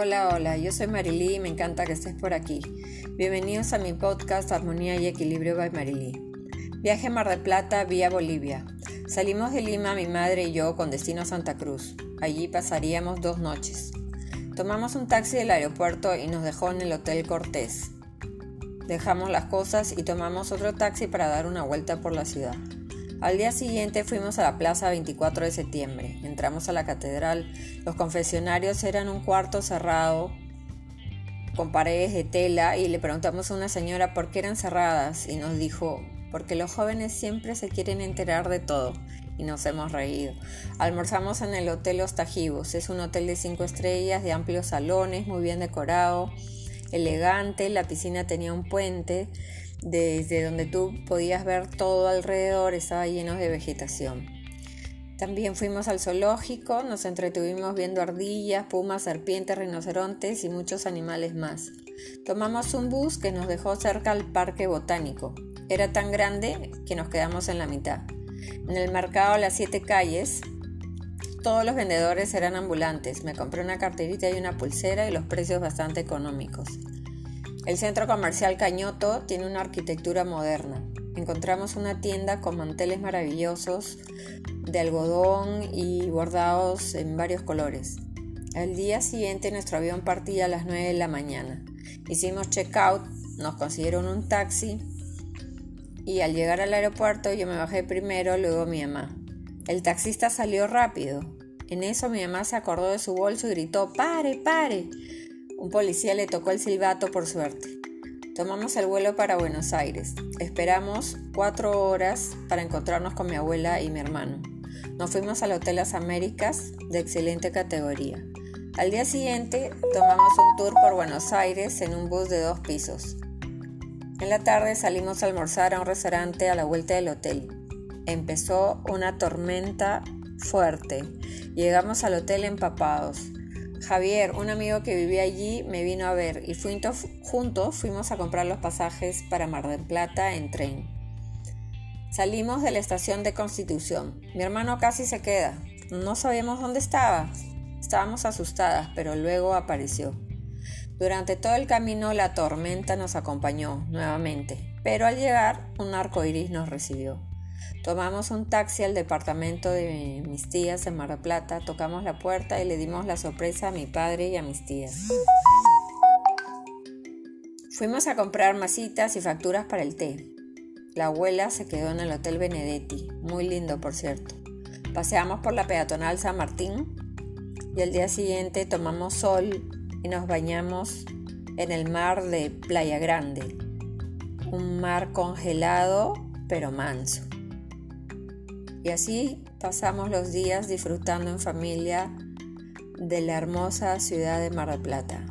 Hola, hola, yo soy Marilí y me encanta que estés por aquí. Bienvenidos a mi podcast Armonía y Equilibrio by Marilí. Viaje a Mar del Plata vía Bolivia. Salimos de Lima mi madre y yo con destino a Santa Cruz. Allí pasaríamos dos noches. Tomamos un taxi del aeropuerto y nos dejó en el Hotel Cortés. Dejamos las cosas y tomamos otro taxi para dar una vuelta por la ciudad. Al día siguiente fuimos a la plaza 24 de septiembre. Entramos a la catedral. Los confesionarios eran un cuarto cerrado con paredes de tela y le preguntamos a una señora por qué eran cerradas y nos dijo, porque los jóvenes siempre se quieren enterar de todo y nos hemos reído. Almorzamos en el Hotel Los Tajivos. Es un hotel de cinco estrellas, de amplios salones, muy bien decorado, elegante. La piscina tenía un puente desde donde tú podías ver todo alrededor, estaba lleno de vegetación. También fuimos al zoológico, nos entretuvimos viendo ardillas, pumas, serpientes, rinocerontes y muchos animales más. Tomamos un bus que nos dejó cerca al parque botánico. Era tan grande que nos quedamos en la mitad. En el mercado Las Siete Calles, todos los vendedores eran ambulantes. Me compré una carterita y una pulsera y los precios bastante económicos. El centro comercial Cañoto tiene una arquitectura moderna. Encontramos una tienda con manteles maravillosos de algodón y bordados en varios colores. Al día siguiente nuestro avión partía a las 9 de la mañana. Hicimos check-out, nos consiguieron un taxi y al llegar al aeropuerto yo me bajé primero, luego mi mamá. El taxista salió rápido. En eso mi mamá se acordó de su bolso y gritó, ¡Pare, pare! Un policía le tocó el silbato por suerte. Tomamos el vuelo para Buenos Aires. Esperamos cuatro horas para encontrarnos con mi abuela y mi hermano. Nos fuimos al Hotel Las Américas de excelente categoría. Al día siguiente tomamos un tour por Buenos Aires en un bus de dos pisos. En la tarde salimos a almorzar a un restaurante a la vuelta del hotel. Empezó una tormenta fuerte. Llegamos al hotel empapados. Javier, un amigo que vivía allí, me vino a ver y juntos fuimos a comprar los pasajes para Mar del Plata en tren. Salimos de la estación de Constitución. Mi hermano casi se queda. No sabíamos dónde estaba. Estábamos asustadas, pero luego apareció. Durante todo el camino la tormenta nos acompañó nuevamente, pero al llegar un arco iris nos recibió. Tomamos un taxi al departamento de mis tías en Mar del Plata, tocamos la puerta y le dimos la sorpresa a mi padre y a mis tías. Fuimos a comprar masitas y facturas para el té. La abuela se quedó en el Hotel Benedetti, muy lindo por cierto. Paseamos por la peatonal San Martín y el día siguiente tomamos sol y nos bañamos en el mar de Playa Grande, un mar congelado pero manso. Y así pasamos los días disfrutando en familia de la hermosa ciudad de Mar del Plata.